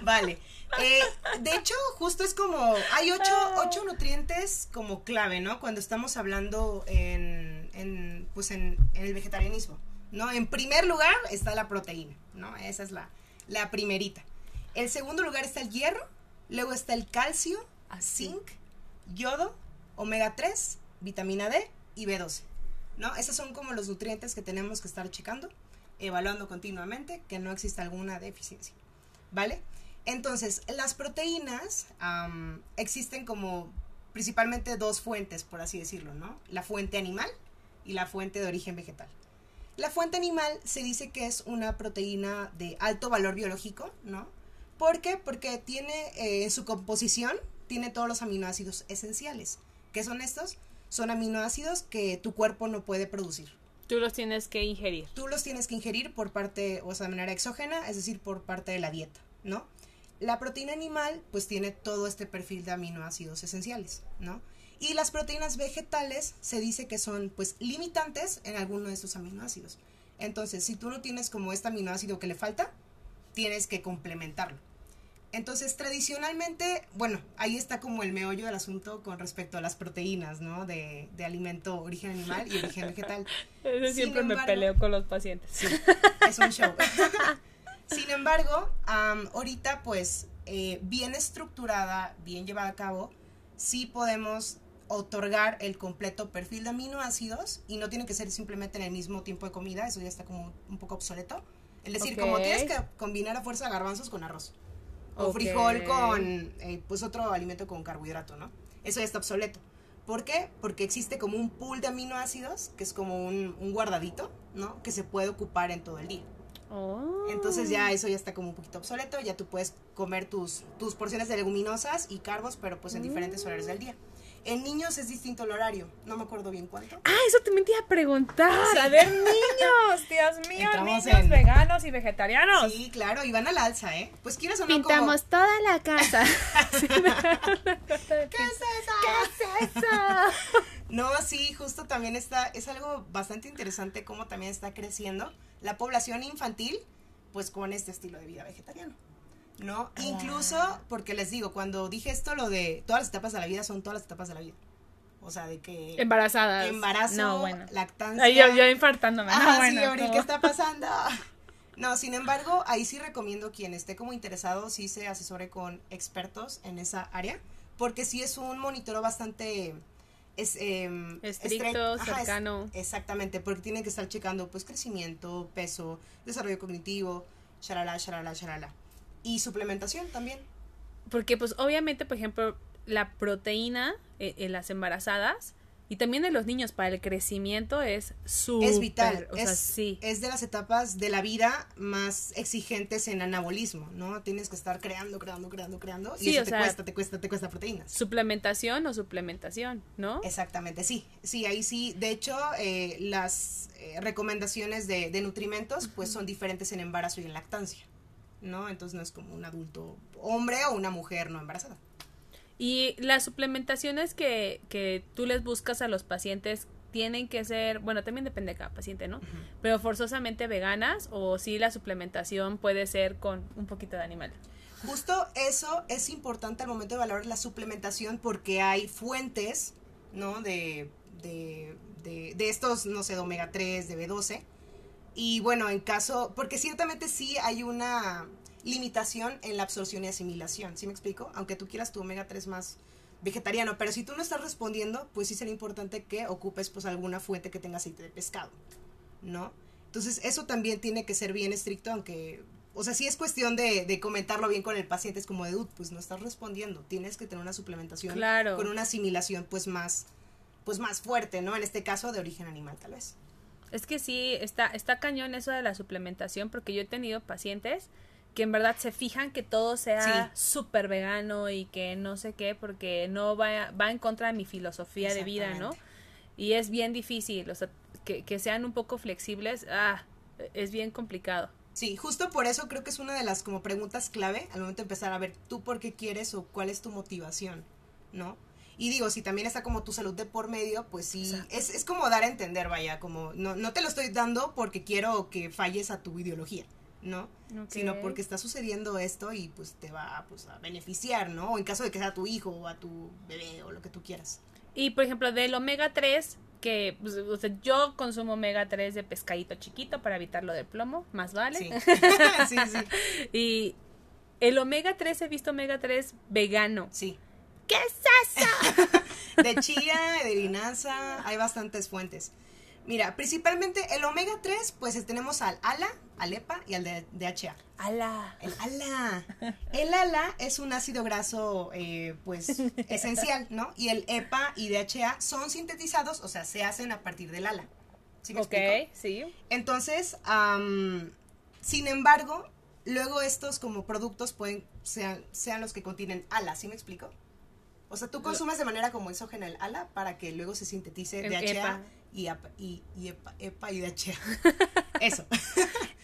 vale. Eh, de hecho, justo es como, hay ocho, ocho, nutrientes como clave, ¿no? Cuando estamos hablando en, en pues en, en, el vegetarianismo, ¿no? En primer lugar está la proteína, ¿no? Esa es la, la primerita. En segundo lugar está el hierro, luego está el calcio, zinc, yodo, omega 3, vitamina D y B12. ¿No? Esos son como los nutrientes que tenemos que estar checando, evaluando continuamente que no exista alguna deficiencia. ¿Vale? Entonces, las proteínas existen como principalmente dos fuentes, por así decirlo, ¿no? La fuente animal y la fuente de origen vegetal. La fuente animal se dice que es una proteína de alto valor biológico, ¿no? ¿Por qué? Porque tiene eh, en su composición tiene todos los aminoácidos esenciales. ¿Qué son estos? Son aminoácidos que tu cuerpo no puede producir. Tú los tienes que ingerir. Tú los tienes que ingerir por parte, o sea, de manera exógena, es decir, por parte de la dieta, ¿no? La proteína animal, pues tiene todo este perfil de aminoácidos esenciales, ¿no? Y las proteínas vegetales se dice que son, pues, limitantes en alguno de estos aminoácidos. Entonces, si tú no tienes como este aminoácido que le falta, tienes que complementarlo. Entonces, tradicionalmente, bueno, ahí está como el meollo del asunto con respecto a las proteínas, ¿no? De, de alimento origen animal y origen vegetal. *laughs* Eso siempre me peleo con los pacientes. Sí, es un show. *laughs* Sin embargo, ahorita pues eh, bien estructurada, bien llevada a cabo, sí podemos otorgar el completo perfil de aminoácidos y no tiene que ser simplemente en el mismo tiempo de comida, eso ya está como un poco obsoleto. Es decir, como tienes que combinar a fuerza garbanzos con arroz o frijol con eh, pues otro alimento con carbohidrato, ¿no? Eso ya está obsoleto. ¿Por qué? Porque existe como un pool de aminoácidos, que es como un, un guardadito, ¿no? Que se puede ocupar en todo el día. Oh. Entonces ya eso ya está como un poquito obsoleto, ya tú puedes comer tus, tus porciones de leguminosas y carbos, pero pues en diferentes horarios del día. En niños es distinto el horario, no me acuerdo bien cuánto. Ah, eso también te iba a preguntar. A ver, niños, Dios mío, niños veganos y vegetarianos. Sí, claro, y van al alza, ¿eh? Pues quieres o no Pintamos toda la casa. *laughs* ¿Qué es eso? ¿Qué es eso? no, sí, justo también está, es algo bastante interesante cómo también está creciendo la población infantil, pues con este estilo de vida vegetariano. ¿No? Ah. Incluso, porque les digo, cuando dije esto, lo de todas las etapas de la vida son todas las etapas de la vida. O sea, de que... Embarazadas. Embarazo, lactancia. yo, yo infartándome. Ah, sí, ¿qué está pasando? *laughs* No, sin embargo, ahí sí recomiendo quien esté como interesado, sí se asesore con expertos en esa área, porque sí es un monitoreo bastante... Es, em, estricto, cercano. exactamente, porque tienen que estar checando pues crecimiento, peso, desarrollo cognitivo, shalala, shalala, shalala. Y suplementación también. Porque pues obviamente, por ejemplo, la proteína eh, en las embarazadas y también en los niños para el crecimiento es su Es vital. O es, sí. es de las etapas de la vida más exigentes en anabolismo, ¿no? Tienes que estar creando, creando, creando, creando. y eso te cuesta, te cuesta, te cuesta proteínas. Suplementación o suplementación, ¿no? Exactamente, sí. Sí, ahí sí. De hecho, eh, las eh, recomendaciones de, de nutrimentos pues son diferentes en embarazo y en lactancia. ¿No? Entonces no es como un adulto hombre o una mujer no embarazada. Y las suplementaciones que, que tú les buscas a los pacientes tienen que ser, bueno, también depende de cada paciente, ¿no? Pero forzosamente veganas o si la suplementación puede ser con un poquito de animal. Justo eso es importante al momento de valorar la suplementación porque hay fuentes, ¿no? De, de, de, de estos, no sé, de omega 3, de B12, y bueno, en caso, porque ciertamente sí hay una limitación en la absorción y asimilación, ¿sí me explico? Aunque tú quieras tu omega 3 más vegetariano, pero si tú no estás respondiendo, pues sí sería importante que ocupes pues alguna fuente que tenga aceite de pescado, ¿no? Entonces eso también tiene que ser bien estricto, aunque, o sea, sí es cuestión de, de comentarlo bien con el paciente, es como de, pues no estás respondiendo, tienes que tener una suplementación claro. con una asimilación pues más, pues más fuerte, ¿no? En este caso de origen animal tal vez. Es que sí, está, está cañón eso de la suplementación, porque yo he tenido pacientes que en verdad se fijan que todo sea súper vegano y que no sé qué, porque no va, va en contra de mi filosofía de vida, ¿no? Y es bien difícil, o sea, que, que sean un poco flexibles, ah, es bien complicado. Sí, justo por eso creo que es una de las como preguntas clave al momento de empezar a ver tú por qué quieres o cuál es tu motivación, ¿no? Y digo, si también está como tu salud de por medio, pues sí, es, es, como dar a entender, vaya, como no, no te lo estoy dando porque quiero que falles a tu ideología, ¿no? Sino porque está sucediendo esto y pues te va pues, a beneficiar, ¿no? O en caso de que sea tu hijo o a tu bebé o lo que tú quieras. Y por ejemplo, del omega 3, que pues, o sea, yo consumo omega 3 de pescadito chiquito para evitar lo del plomo, más vale. Sí, *laughs* *laughs* sí, sí. Y el omega 3, he visto omega 3 vegano. Sí. ¿Qué es eso? *laughs* de chía, de linaza, hay bastantes fuentes. Mira, principalmente el omega 3, pues tenemos al ALA, al EPA y al DHA. ALA. El ALA. El ALA es un ácido graso, eh, pues, *laughs* esencial, ¿no? Y el EPA y DHA son sintetizados, o sea, se hacen a partir del ALA. ¿Sí me ok, sí. Entonces, sin embargo, luego estos como productos pueden, sean, sean los que contienen ALA, ¿sí me explico? O sea, tú consumes de manera como isógena el ALA para que luego se sintetice DHA y, y, y EPA, EPA y DHA. *laughs* Eso.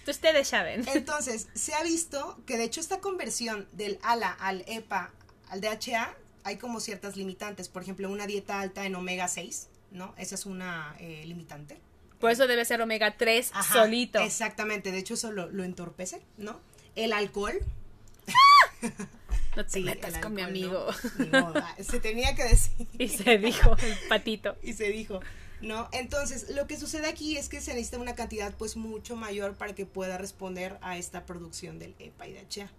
Ustedes saben. Entonces, se ha visto que de hecho esta conversión del ALA al EPA al DHA hay como ciertas limitantes. Por ejemplo, una dieta alta en omega 6, ¿no? Esa es una eh, limitante. Por eso debe ser omega 3 solito. Exactamente, de hecho eso lo, lo entorpece, ¿no? El alcohol. No te Sí, metas con mi amigo. ah, se tenía que decir. *laughs* Y se dijo el patito. y se dijo, ¿no? Entonces, lo que sucede aquí es que se necesita una cantidad pues mucho mayor para que pueda responder a esta producción del EPA y DHA.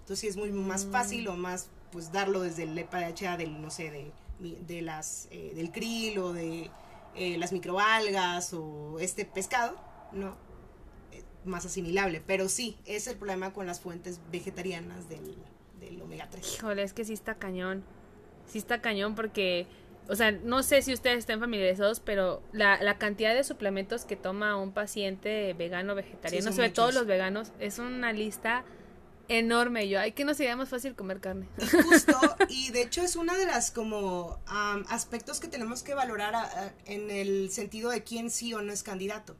Entonces, sí es muy más Mm. fácil o más pues darlo desde el EPA y DHA del no sé, de, de las eh, del krill o de eh, las microalgas o este pescado, ¿no? Eh, más asimilable, pero sí, es el problema con las fuentes vegetarianas del, del omega 3. Híjole, es que sí está cañón. Sí está cañón porque, o sea, no sé si ustedes estén familiarizados, pero la, la cantidad de suplementos que toma un paciente vegano vegetariano, sobre todo muchos. los veganos, es una lista enorme. Yo, ay, que no sería más fácil comer carne. Justo, y de hecho es una de las como am, aspectos que tenemos que valorar a- a- en el sentido de quién sí o no es candidato.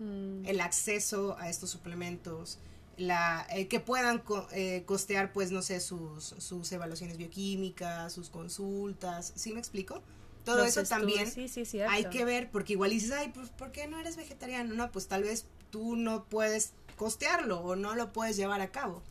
Mm, El acceso a estos suplementos, la eh, que puedan co- eh, costear, pues, no sé, sus, sus evaluaciones bioquímicas, sus consultas, ¿sí me explico? Todo los eso estudios, también Sí, sí, cierto. hay que ver, porque igual dices, ay, pues, ¿por qué no eres vegetariano? No, pues tal vez tú no puedes costearlo o no lo puedes llevar a cabo,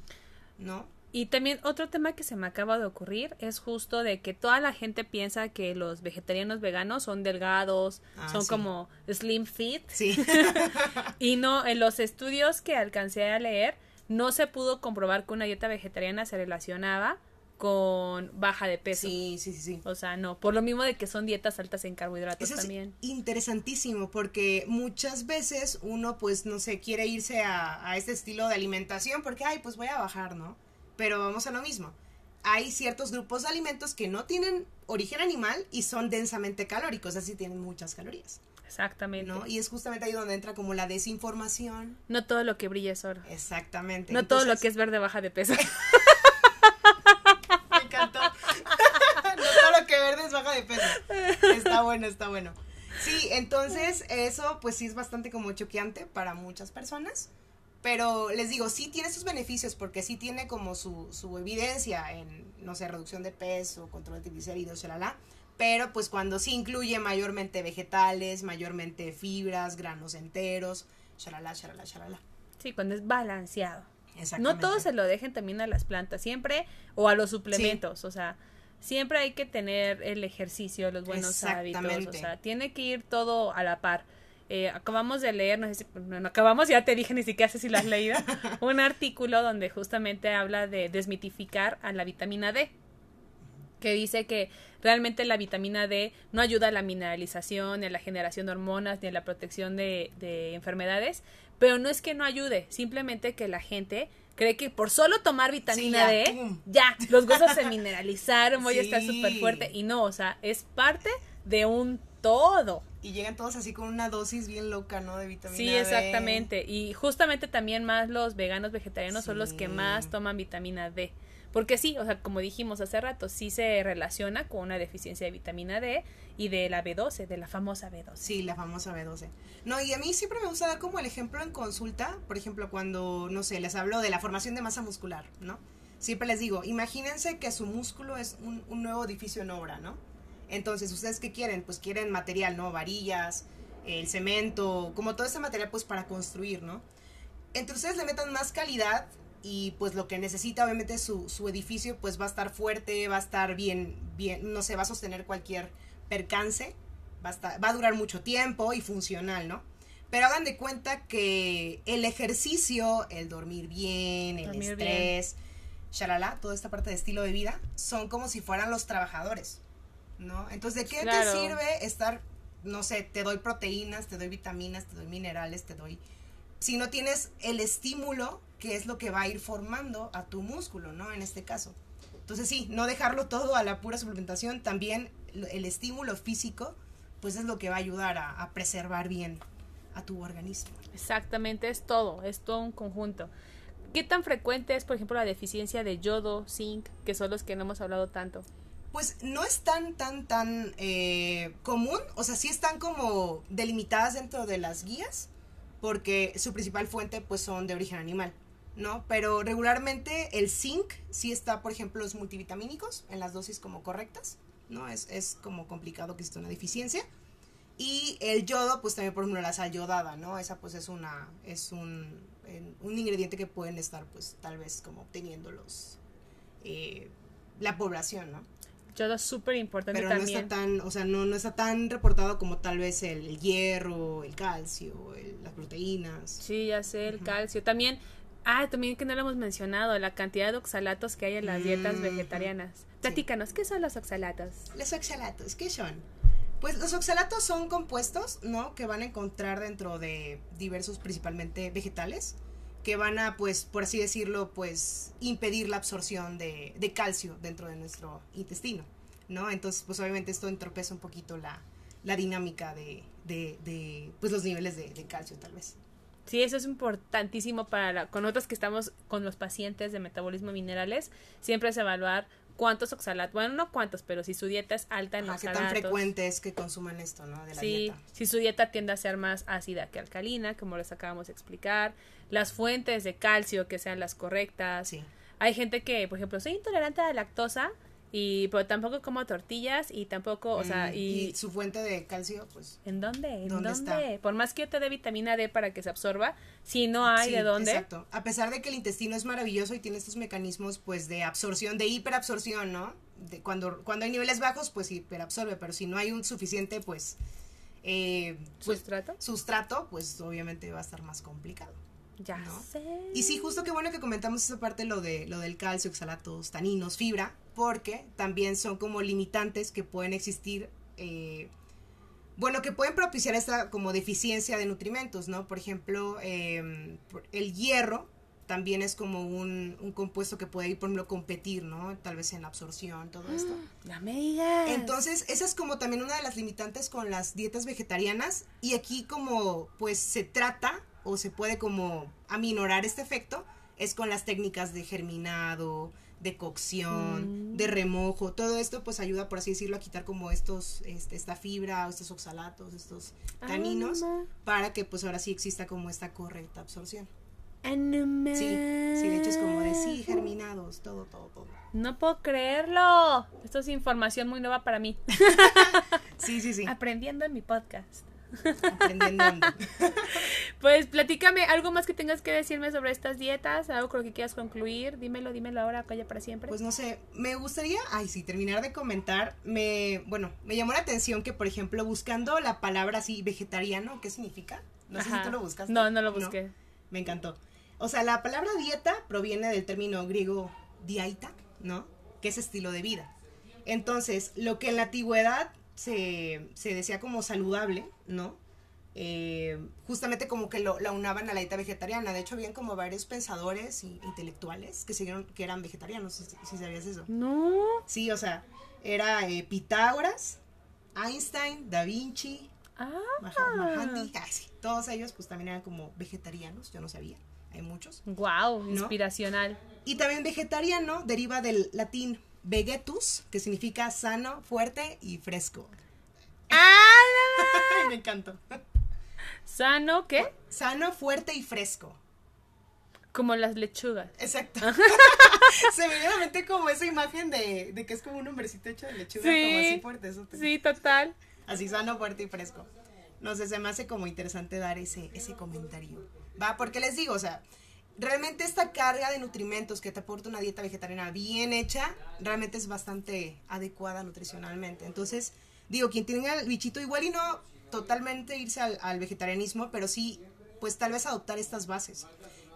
¿no? Y también otro tema que se me acaba de ocurrir es justo de que toda la gente piensa que los vegetarianos veganos son delgados, Ah, son sí. como slim fit. Sí. *laughs* *laughs* Y no, en los estudios que alcancé a leer, no se pudo comprobar que una dieta vegetariana se relacionaba con baja de peso. Sí, sí, sí, sí. O sea, no, por lo mismo de que son dietas altas en carbohidratos Eso es también. interesantísimo porque muchas veces uno pues no sé, quiere irse a, a este estilo de alimentación porque, ay, pues voy a bajar, ¿no? Pero vamos a lo mismo. Hay ciertos grupos de alimentos que no tienen origen animal y son densamente calóricos, así tienen muchas calorías, Exactamente. ¿no? Y es justamente ahí donde entra como la desinformación. No todo lo que brilla es oro. Exactamente. No todo lo que es verde baja de peso. *laughs* Me encantó. *laughs* no todo lo que verde es baja de peso. Está bueno, está bueno. Sí, entonces eso pues sí es bastante como choqueante para muchas personas. Pero les digo, sí tiene sus beneficios porque sí tiene como su, su evidencia en, no sé, reducción de peso, control de triglicéridos, shalala. Pero pues cuando sí incluye mayormente vegetales, mayormente fibras, granos enteros, shalala, shalala, shalala. Sí, cuando es balanceado. No Exactamente. todo se lo dejen también a las plantas, siempre, o a los suplementos, o sea, siempre hay que tener el ejercicio, los buenos hábitos, o sea, tiene que ir todo a la par. Eh, acabamos de leer, no sé si, no, no acabamos, ya te dije, ni siquiera sé si lo has leído, *laughs* un artículo donde justamente habla de desmitificar a la vitamina D, que dice que realmente la vitamina D no ayuda a la mineralización, ni a la generación de hormonas, ni a la protección de, de enfermedades, pero no es que no ayude, simplemente que la gente cree que por solo tomar vitamina D, pum. ya, los huesos se *laughs* mineralizaron, voy a estar súper fuerte, y no, o sea, es parte de un todo. Y llegan todos así con una dosis bien loca, ¿no? De vitamina Sí, D. exactamente. Y justamente también más los veganos vegetarianos son los que más toman vitamina D. Porque sí, o sea, como dijimos hace rato, sí se relaciona con una deficiencia de vitamina D y de la B12, de la famosa B12. Sí, la famosa B12. No, y a mí siempre me gusta dar como el ejemplo en consulta, por ejemplo, cuando, no sé, les hablo de la formación de masa muscular, ¿no? Siempre les digo, imagínense que su músculo es un, un nuevo edificio en obra, ¿no? Entonces, ¿ustedes qué quieren? Pues quieren material, ¿no? Varillas, el cemento, como todo ese material, pues para construir, ¿no? Entre ustedes le metan más calidad y pues lo que necesita, obviamente, su, su edificio, pues va a estar fuerte, va a estar bien, bien, no sé, va a sostener cualquier percance, va a, estar- va a durar mucho tiempo y funcional, ¿no? Pero hagan de cuenta que el ejercicio, el dormir bien, el Dormir estrés, shalala, toda esta parte de estilo de vida, son como si fueran los trabajadores, ¿no? Entonces, ¿de qué Claro. te sirve estar, no sé, te doy proteínas, te doy vitaminas, te doy minerales, te doy... Si no tienes el estímulo, que es lo que va a ir formando a tu músculo, ¿no? En este caso. Entonces, sí, no dejarlo todo a la pura suplementación, también el estímulo físico, pues es lo que va a ayudar a, a preservar bien a tu organismo. Exactamente, es todo, es todo un conjunto. ¿Qué tan frecuente es, por ejemplo, la deficiencia de yodo, zinc, que son los que no hemos hablado tanto? Pues no es tan, tan, tan eh, común, o sea, sí están como delimitadas dentro de las guías, porque su principal fuente pues son de origen animal, ¿no? Pero regularmente el zinc sí está, por ejemplo, los multivitamínicos en las dosis como correctas, ¿no? Es, es como complicado que exista una deficiencia. Y el yodo, pues también, por ejemplo, la sal yodada, ¿no? Esa pues es una, es un, un ingrediente que pueden estar, pues, tal vez como obteniendo los, eh, la población, ¿no? Yodo es súper importante Pero no está tan, o sea, no, no está tan reportado como tal vez el, hierro, el calcio, el- las proteínas. Sí, ya sé, el calcio. También, ah, también que no lo hemos mencionado, la cantidad de oxalatos que hay en las dietas Mm, vegetarianas. Platícanos, ¿qué son los oxalatos? Los oxalatos, ¿qué son? Pues los oxalatos son compuestos, ¿no? Que van a encontrar dentro de diversos, principalmente vegetales, que van a, pues, por así decirlo, pues, impedir la absorción de, de calcio dentro de nuestro intestino, ¿no? Entonces, pues, obviamente esto entorpece un poquito la, la dinámica de, de, de, pues, los niveles de, calcio, tal vez. Sí, eso es importantísimo para la- con nosotros que estamos con los pacientes de metabolismo minerales, siempre es evaluar cuántos oxalatos, bueno, no cuántos, pero si su dieta es alta en Ajá, ¿Qué oxalatos. tan frecuente es que consuman esto, ¿no? De la Sí, dieta. si su dieta tiende a ser más ácida que alcalina, como les acabamos de explicar, las fuentes de calcio que sean las correctas. Sí. Hay gente que, por ejemplo, soy intolerante a la lactosa y pero tampoco como tortillas y tampoco, o sea, Mm, y, su fuente de calcio, pues, ¿en dónde? ¿En ¿Dónde dónde? está? Por más que yo te dé vitamina D para que se absorba, si no hay Sí, de dónde, Exacto. A pesar de que el intestino es maravilloso y tiene estos mecanismos pues de absorción, de hiperabsorción, ¿no? De cuando, cuando hay niveles bajos, pues hiperabsorbe, pero si no hay un suficiente, pues, eh, pues, sustrato, sustrato, pues obviamente va a estar más complicado. Ya ¿no? sé. Y sí, justo qué bueno que comentamos esa parte, lo, de, lo del calcio, oxalatos, taninos, fibra, porque también son como limitantes que pueden existir, eh, bueno, que pueden propiciar esta como deficiencia de nutrimentos, ¿no? Por ejemplo, eh, por- el hierro también es como un, un compuesto que puede ir, por ejemplo, competir, ¿no? Tal vez en la absorción, todo esto. *gasps* Me digas. Entonces, esa es como también una de las limitantes con las dietas vegetarianas y aquí como pues se trata o se puede como aminorar este efecto es con las técnicas de germinado, de cocción, Mm. de remojo, todo esto pues ayuda por así decirlo a quitar como estos este, esta fibra, estos oxalatos, estos Ah, taninos para que pues ahora sí exista como esta correcta absorción. Sí, sí, de hecho es como de sí, germinados, todo, todo, todo. No puedo creerlo. Esto es información muy nueva para mí. *laughs* Sí, sí, sí, Aprendiendo en mi podcast. Aprendiendo. *laughs* Pues platícame algo más que tengas que decirme sobre estas dietas, algo con lo que quieras concluir. Dímelo, dímelo ahora, calla para siempre. Pues no sé, me gustaría, ay sí, terminar de comentar, me, bueno, me llamó la atención que, por ejemplo, buscando la palabra así, vegetariano, ¿qué significa? No sé si tú lo buscaste. No, no lo busqué. me encantó. O sea, la palabra dieta proviene del término griego diaita, ¿no? Que es estilo de vida. Entonces, lo que en la antigüedad se, se decía como saludable, ¿no? Eh, justamente como que lo, la unaban a la dieta vegetariana. De hecho, habían como varios pensadores y intelectuales que, siguieron, que eran vegetarianos, si, si sabías eso. No. Sí, o sea, era eh, Pitágoras, Einstein, Da Vinci, Ah. Mahatma, todos ellos pues también eran como vegetarianos, yo no sabía, hay muchos. Wow, inspiracional. Y también vegetariano deriva del latín vegetus, que significa sano, fuerte y fresco. ¡Ah! *laughs* me encantó. Sano, ¿qué? Sano, fuerte y fresco. Como las lechugas. Exacto. *laughs* Se me viene a la mente como esa imagen de, de que es como un hombrecito hecho de lechuga, Sí. como así fuerte. Eso te- Sí, total. Así sano, fuerte y fresco. No sé, se me hace como interesante dar ese, ese comentario. Va, porque les digo, o sea, realmente esta carga de nutrimentos que te aporta una dieta vegetariana bien hecha, realmente es bastante adecuada nutricionalmente. Entonces, digo, quien tenga el bichito igual y no totalmente irse al, al vegetarianismo, pero sí, pues tal vez adoptar estas bases.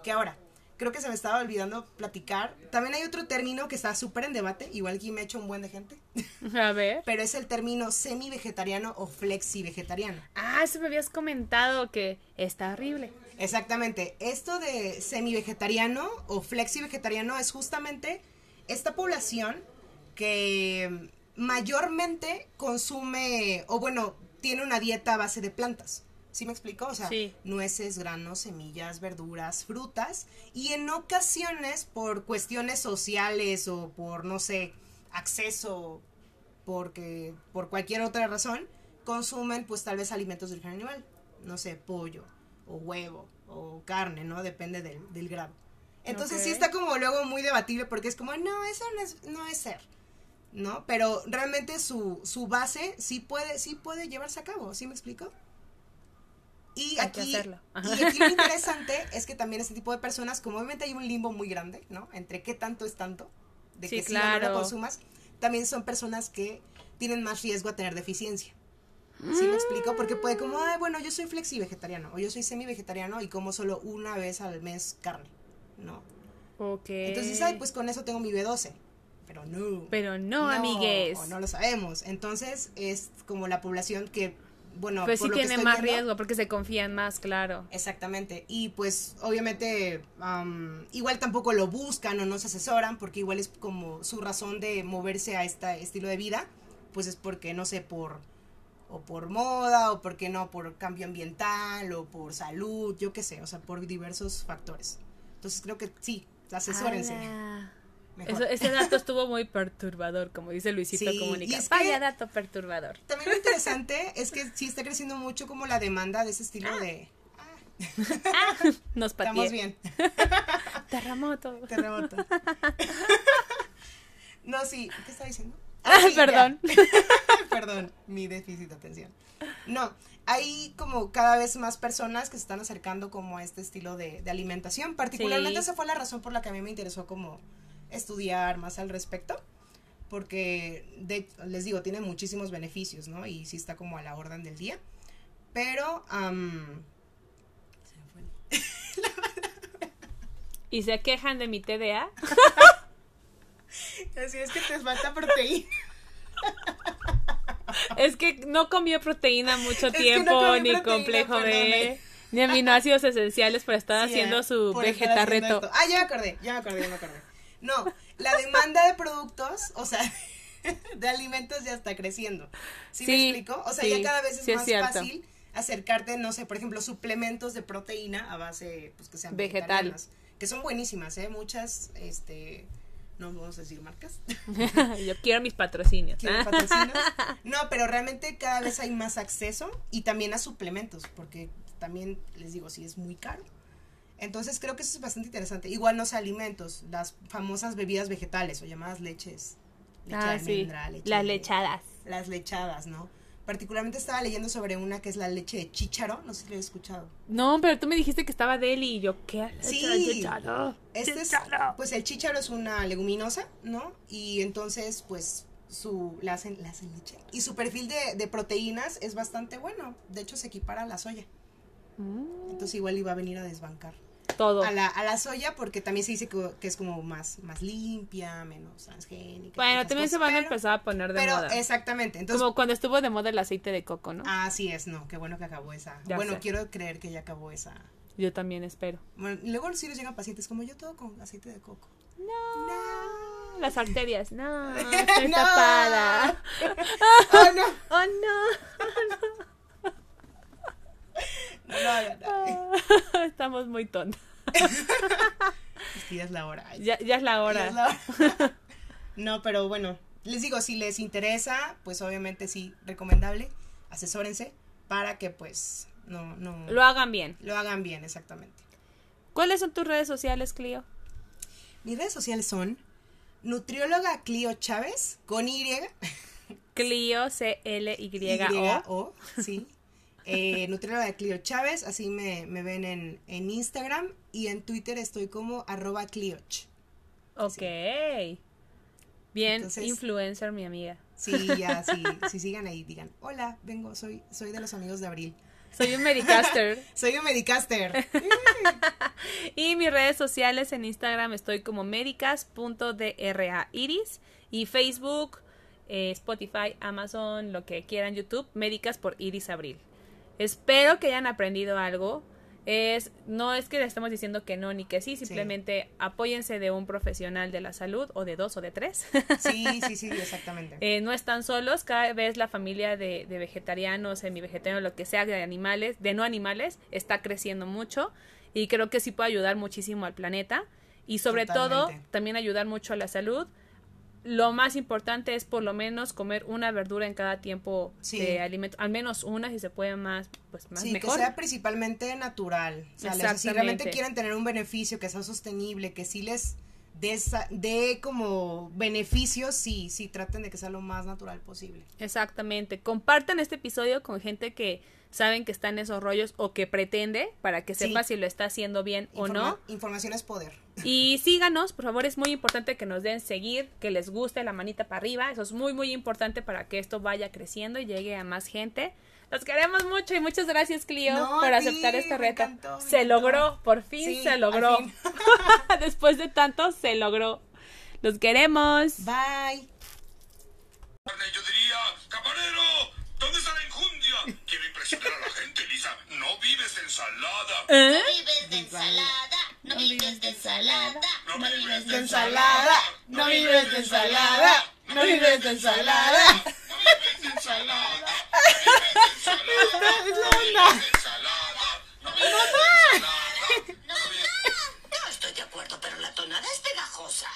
Que ahora, creo que se me estaba olvidando platicar. También hay otro término que está súper en debate, igual que me ha hecho un buen de gente, *laughs* A ver. pero es el término semi-vegetariano o flexi-vegetariano. Ah, eso me habías comentado que está horrible. Exactamente. Esto de semi-vegetariano o flexi-vegetariano es justamente esta población que mayormente consume, o bueno, tiene una dieta a base de plantas. ¿Sí me explico? O sea, Sí. nueces, granos, semillas, verduras, frutas. Y en ocasiones, por cuestiones sociales o por, no sé, acceso, porque por cualquier otra razón, consumen pues tal vez alimentos de origen animal. No sé, pollo o huevo o carne, ¿no? Depende del, del grado. Entonces sí está como luego muy debatible porque es como, no, eso no es, no es ser. ¿No? Pero realmente su, su base sí puede, sí puede llevarse a cabo, ¿sí me explico? Y Hay aquí, y lo *laughs* interesante es que también este tipo de personas, como obviamente hay un limbo muy grande, ¿no? Entre qué tanto es tanto, de Sí, que si no lo consumas, también son personas que tienen más riesgo a tener deficiencia. ¿Sí me explico? Porque puede como, ay, bueno, yo soy flexi vegetariano o yo soy semi vegetariano y como solo una vez al mes carne, ¿no? Ok. Entonces, ay, pues con eso tengo mi B12. Pero no. Pero no, amigues. o no lo sabemos. Entonces, es como la población que, bueno, Pues sí tiene más viendo- riesgo porque se confían más, claro. Exactamente. Y pues, obviamente, am, igual tampoco lo buscan o no se asesoran, porque igual es como su razón de moverse a este estilo de vida, pues es porque, no sé, por o por moda, o porque no, por cambio ambiental, o por salud, yo qué sé, o sea, por diversos factores. Entonces creo que sí, asesórense. Eso- ese dato estuvo muy perturbador, como dice Luisito Sí, Comunica. y es que- Vaya dato perturbador. También lo interesante es que sí está creciendo mucho como la demanda de ese estilo de... Nos pateé. Estamos bien. *laughs* Terremoto. Terremoto. no, sí, ¿qué estaba diciendo? Ah, sí, ya. perdón. *laughs* Perdón, mi déficit de atención. No, hay como cada vez más personas que se están acercando como a este estilo de, de alimentación. Particularmente Sí. esa fue la razón por la que a mí me interesó como estudiar más al respecto. Porque, de, les digo, tiene muchísimos beneficios, ¿no? Y sí está como a la orden del día. Pero, am, se me fue. ¿Y se quejan de mi TDA? *laughs* Así es que te falta proteína. *laughs* *laughs* Es que no comió proteína mucho Es no tiempo, ni proteína, complejo B, ni aminoácidos esenciales para estar Sí, haciendo ¿eh? su Por vegetarreto. Ah, ya me acordé, ya me acordé, ya me acordé. No, la demanda de productos, o sea, *laughs* de alimentos ya está creciendo. ¿Sí, me Sí, explico? O sea, sí, ya cada vez es sí es más cierto. fácil acercarte, no sé, por ejemplo, suplementos de proteína a base, pues que sean Vegetal. vegetarianas, que son buenísimas, ¿eh? Muchas, este, no vamos a decir marcas. *laughs* Yo quiero mis patrocinios. ¿Quieren ¿ah? patrocinos? *laughs* No, pero realmente cada vez hay más acceso y también a suplementos, porque también les digo, sí es muy caro. Entonces creo que eso es bastante interesante. Igual no sé, alimentos, las famosas bebidas vegetales o llamadas leches. Leche Ah, de sí. almendra, leche Las de- lechadas. Las lechadas, ¿no? Particularmente estaba leyendo sobre una que es la leche de chícharo, no sé si lo he escuchado. No, pero tú me dijiste que estaba Deli y yo, ¿qué? Sí. Chícharo, Este es, pues el chícharo es una leguminosa, ¿no? Y entonces, pues, su, la hacen, la hacen leche. Y su perfil de, de proteínas es bastante bueno. De hecho, se equipara a la soya. Mm, Entonces igual iba a venir a desbancar. Todo. A la, a la soya porque también se dice que, que es como más, más limpia, menos transgénica. Bueno, también se van a empezar a poner de Pero moda. exactamente. Entonces, Como cuando estuvo de moda el aceite de coco, ¿no? así es, no, qué bueno que acabó esa. Ya bueno, sé. quiero creer que ya acabó esa. Yo también espero. Bueno, y luego sí les llegan pacientes como yo todo con aceite de coco. No. No. Las arterias, no. *laughs* Estoy No. tapada. *laughs* Oh, no. *laughs* Oh, no. No, no, no, no. Estamos muy tontos. *laughs* Ya es la hora. Ya, ya es la ya hora. es la hora. *laughs* No, pero bueno, les digo, si les interesa, pues obviamente sí, recomendable, asesórense para que pues no, no, Lo hagan bien. lo hagan bien, exactamente. ¿Cuáles son tus redes sociales, Clio? Mis redes sociales son nutrióloga Clio Chávez con Y, Clio, C-L-Y-O. Y-O, sí. *laughs* Eh, nutrióloga Clio Chávez, así me, me ven en, en Instagram y en Twitter estoy como arroba Clioch. Ok. Bien, Entonces- influencer, mi amiga. Sí, ya, sí, sí, sigan ahí, digan, hola, vengo, soy, soy de los amigos de Abril. Soy un Medicaster. *laughs* Soy un Medicaster. *laughs* y mis redes sociales en Instagram estoy como medicas.drairis y Facebook, eh, Spotify, Amazon, lo que quieran, YouTube, Médicas por Iris Abril. Espero que hayan aprendido algo. Es, no es que le estemos diciendo que no ni que sí, simplemente apóyense de un profesional de la salud o de dos o de tres. Sí, sí, *laughs* sí, exactamente. Eh, no están solos, cada vez la familia de, de vegetarianos, semi-vegetarianos, lo que sea, de animales, de no animales, está creciendo mucho y creo que sí puede ayudar muchísimo al planeta y sobre todo también ayudar mucho a la salud. Lo más importante es por lo menos comer una verdura en cada tiempo Sí. de alimento, al menos una si se puede más, pues más Sí, mejor. que sea principalmente natural. O sea, les- si realmente quieren tener un beneficio que sea sostenible, que sí les dé esa- dé como beneficios, sí, sí, traten de que sea lo más natural posible. Exactamente. Compartan este episodio con gente que saben que está en esos rollos o que pretende para que Sí. sepa si lo está haciendo bien o no. Información es poder. Y síganos, por favor, es muy importante que nos den seguir, que les guste la manita para arriba. Eso es muy, muy importante para que esto vaya creciendo y llegue a más gente. Los queremos mucho y muchas gracias, Clio, No, por aceptar ti, esta reta. encantó, se encantó. logró, por fin Sí, se logró. fin. *laughs* Después de tanto, se logró. Los queremos. Bye. Yo diría, camarero, ¿dónde está la enjundia? Quiero impresionar a la gente, Lisa. No vives de ensalada. ¿Eh? no vives de ensalada, No vives de ensalada, no vives de ensalada, no vives de ensalada. No vives de ensalada. No estoy de acuerdo, pero la tonada es pegajosa.